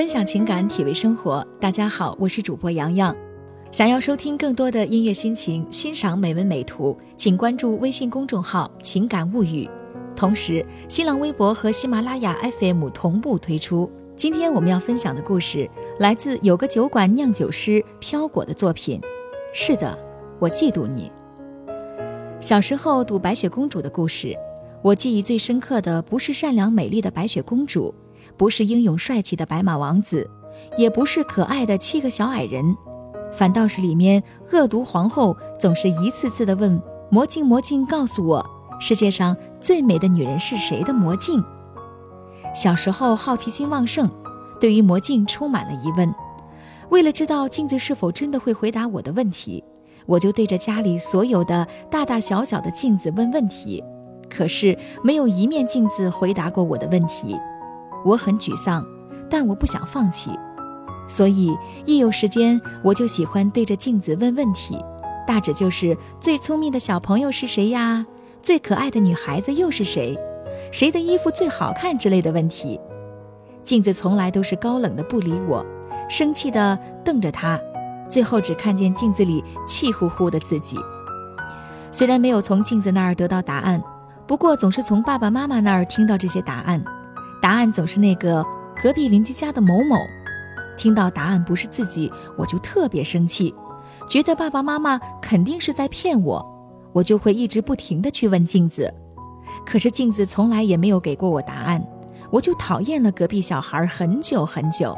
分享情感，体味生活。大家好，我是主播洋洋。想要收听更多的音乐心情，欣赏美文美图，请关注微信公众号“情感物语”。同时，新浪微博和喜马拉雅 FM 同步推出。今天我们要分享的故事来自有个酒馆酿酒师飘果的作品。是的，我嫉妒你。小时候读白雪公主的故事，我记忆最深刻的不是善良美丽的白雪公主。不是英勇帅气的白马王子，也不是可爱的七个小矮人，反倒是里面恶毒皇后总是一次次的问魔镜魔镜，告诉我世界上最美的女人是谁的魔镜。小时候好奇心旺盛，对于魔镜充满了疑问。为了知道镜子是否真的会回答我的问题，我就对着家里所有的大大小小的镜子问问题，可是没有一面镜子回答过我的问题。我很沮丧，但我不想放弃，所以一有时间我就喜欢对着镜子问问题，大致就是最聪明的小朋友是谁呀？最可爱的女孩子又是谁？谁的衣服最好看之类的问题。镜子从来都是高冷的不理我，生气的瞪着他，最后只看见镜子里气呼呼的自己。虽然没有从镜子那儿得到答案，不过总是从爸爸妈妈那儿听到这些答案。答案总是那个隔壁邻居家的某某。听到答案不是自己，我就特别生气，觉得爸爸妈妈肯定是在骗我。我就会一直不停的去问镜子，可是镜子从来也没有给过我答案，我就讨厌了隔壁小孩很久很久。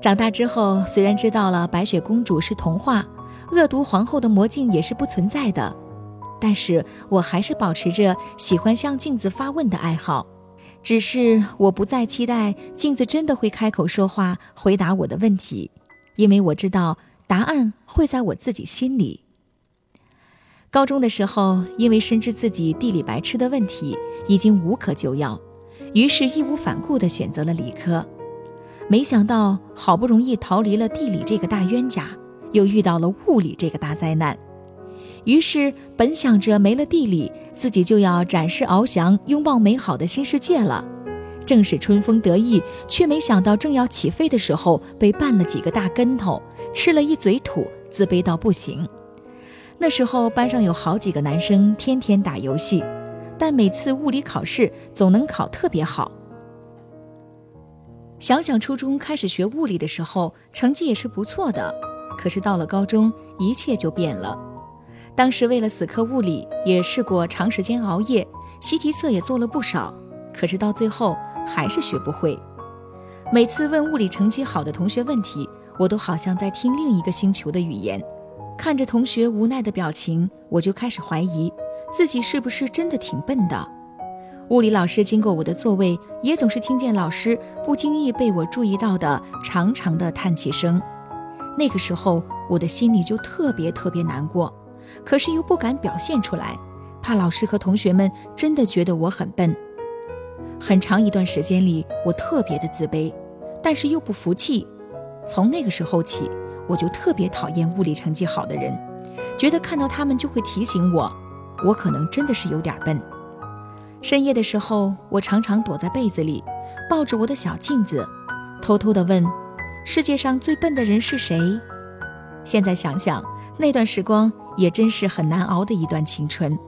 长大之后，虽然知道了白雪公主是童话，恶毒皇后的魔镜也是不存在的，但是我还是保持着喜欢向镜子发问的爱好。只是我不再期待镜子真的会开口说话回答我的问题，因为我知道答案会在我自己心里。高中的时候，因为深知自己地理白痴的问题已经无可救药，于是义无反顾地选择了理科。没想到好不容易逃离了地理这个大冤家，又遇到了物理这个大灾难。于是，本想着没了地理，自己就要展翅翱翔，拥抱美好的新世界了。正是春风得意，却没想到正要起飞的时候，被绊了几个大跟头，吃了一嘴土，自卑到不行。那时候班上有好几个男生天天打游戏，但每次物理考试总能考特别好。想想初中开始学物理的时候，成绩也是不错的，可是到了高中，一切就变了。当时为了死磕物理，也试过长时间熬夜，习题册也做了不少，可是到最后还是学不会。每次问物理成绩好的同学问题，我都好像在听另一个星球的语言。看着同学无奈的表情，我就开始怀疑自己是不是真的挺笨的。物理老师经过我的座位，也总是听见老师不经意被我注意到的长长的叹气声。那个时候，我的心里就特别特别难过。可是又不敢表现出来，怕老师和同学们真的觉得我很笨。很长一段时间里，我特别的自卑，但是又不服气。从那个时候起，我就特别讨厌物理成绩好的人，觉得看到他们就会提醒我，我可能真的是有点笨。深夜的时候，我常常躲在被子里，抱着我的小镜子，偷偷地问：世界上最笨的人是谁？现在想想，那段时光。也真是很难熬的一段青春，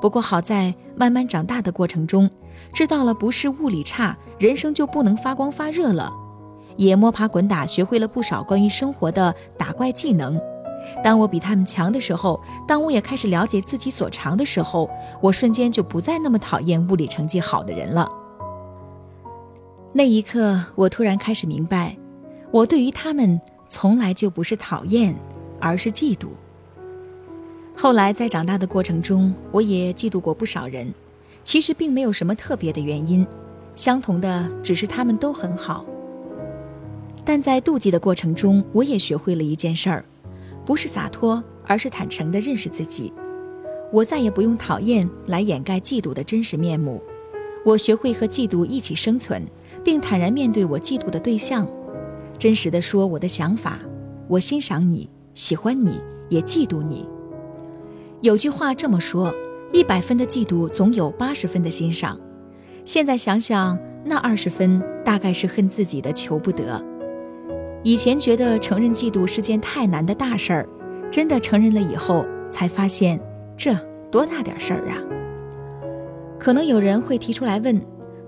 不过好在慢慢长大的过程中，知道了不是物理差，人生就不能发光发热了，也摸爬滚打学会了不少关于生活的打怪技能。当我比他们强的时候，当我也开始了解自己所长的时候，我瞬间就不再那么讨厌物理成绩好的人了。那一刻，我突然开始明白，我对于他们从来就不是讨厌，而是嫉妒。后来在长大的过程中，我也嫉妒过不少人，其实并没有什么特别的原因，相同的只是他们都很好。但在妒忌的过程中，我也学会了一件事儿，不是洒脱，而是坦诚地认识自己。我再也不用讨厌来掩盖嫉妒的真实面目，我学会和嫉妒一起生存，并坦然面对我嫉妒的对象，真实地说我的想法。我欣赏你，喜欢你，也嫉妒你。有句话这么说：一百分的嫉妒总有八十分的欣赏。现在想想，那二十分大概是恨自己的求不得。以前觉得承认嫉妒是件太难的大事儿，真的承认了以后，才发现这多大点事儿啊！可能有人会提出来问：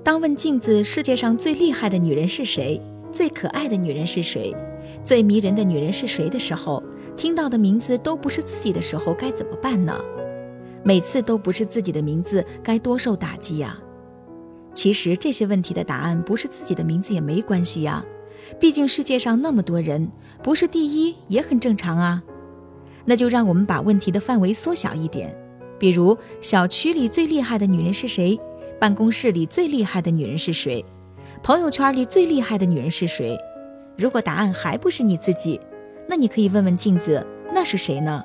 当问镜子世界上最厉害的女人是谁，最可爱的女人是谁，最迷人的女人是谁的时候，听到的名字都不是自己的时候，该怎么办呢？每次都不是自己的名字，该多受打击呀！其实这些问题的答案不是自己的名字也没关系呀。毕竟世界上那么多人，不是第一也很正常啊。那就让我们把问题的范围缩小一点，比如小区里最厉害的女人是谁？办公室里最厉害的女人是谁？朋友圈里最厉害的女人是谁？如果答案还不是你自己，那你可以问问镜子，那是谁呢？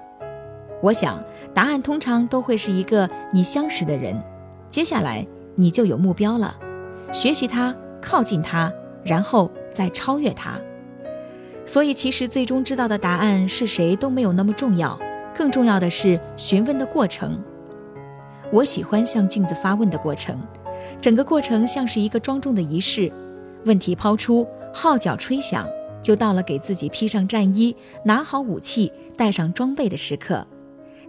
我想答案通常都会是一个你相识的人。接下来你就有目标了，学习他，靠近他，然后。再超越他，所以其实最终知道的答案是谁都没有那么重要，更重要的是询问的过程。我喜欢向镜子发问的过程，整个过程像是一个庄重的仪式。问题抛出，号角吹响，就到了给自己披上战衣、拿好武器、带上装备的时刻，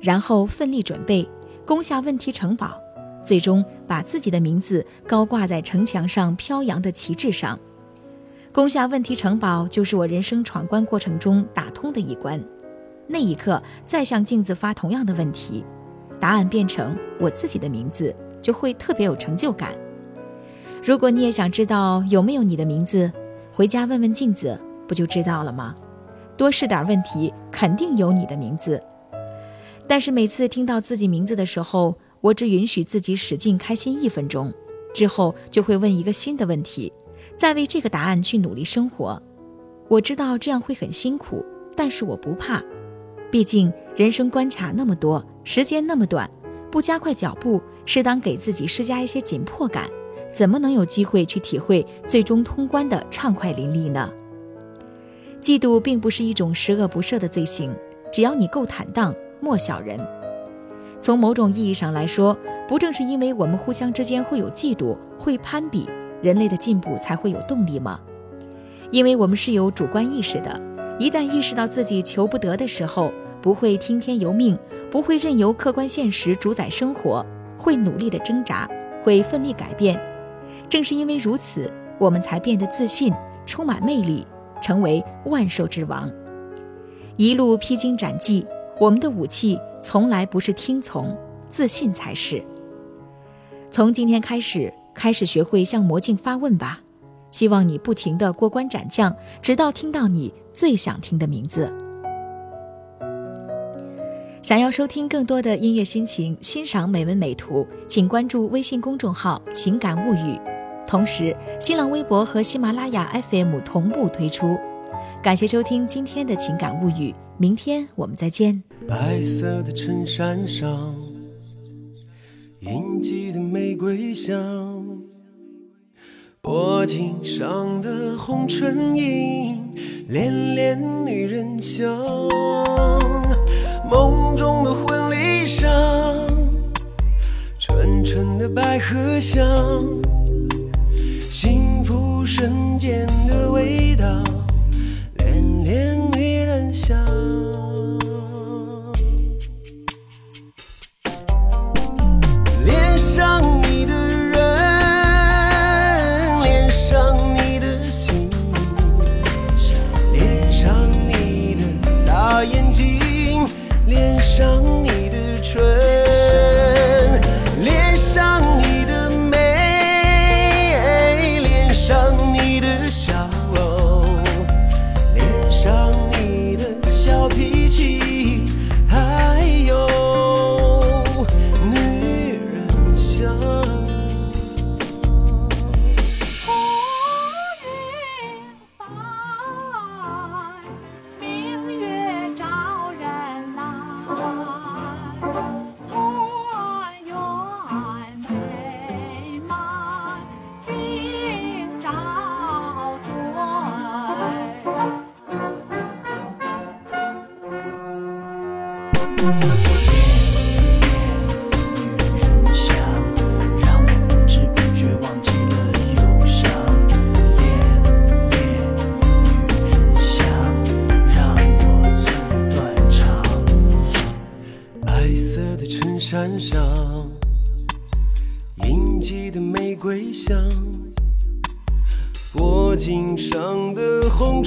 然后奋力准备，攻下问题城堡，最终把自己的名字高挂在城墙上飘扬的旗帜上。攻下问题城堡，就是我人生闯关过程中打通的一关。那一刻，再向镜子发同样的问题，答案变成我自己的名字，就会特别有成就感。如果你也想知道有没有你的名字，回家问问镜子，不就知道了吗？多试点问题，肯定有你的名字。但是每次听到自己名字的时候，我只允许自己使劲开心一分钟，之后就会问一个新的问题。再为这个答案去努力生活，我知道这样会很辛苦，但是我不怕，毕竟人生关卡那么多，时间那么短，不加快脚步，适当给自己施加一些紧迫感，怎么能有机会去体会最终通关的畅快淋漓呢？嫉妒并不是一种十恶不赦的罪行，只要你够坦荡，莫小人。从某种意义上来说，不正是因为我们互相之间会有嫉妒，会攀比？人类的进步才会有动力吗？因为我们是有主观意识的，一旦意识到自己求不得的时候，不会听天由命，不会任由客观现实主宰生活，会努力的挣扎，会奋力改变。正是因为如此，我们才变得自信，充满魅力，成为万兽之王。一路披荆斩棘，我们的武器从来不是听从，自信才是。从今天开始。开始学会向魔镜发问吧，希望你不停的过关斩将，直到听到你最想听的名字。想要收听更多的音乐心情，欣赏美文美图，请关注微信公众号“情感物语”，同时新浪微博和喜马拉雅 FM 同步推出。感谢收听今天的情感物语，明天我们再见。白色的衬衫上。印记的玫瑰香，脖颈上的红唇印，恋恋女人香。梦中的婚礼上，纯纯的百合香，间的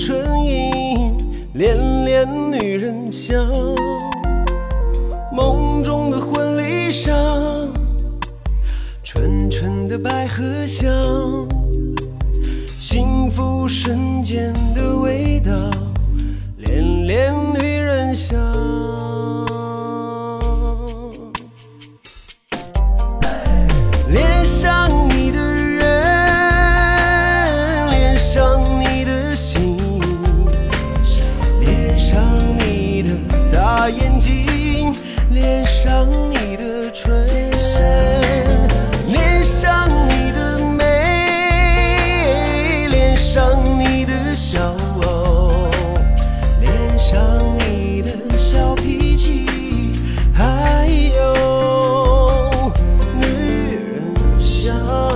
春意，恋恋女人香。梦中的婚礼上，纯纯的百合香，幸福瞬间的味道，恋恋女人香。上你的唇恋上你的美恋上你的笑哦恋上你的小脾气还有女人香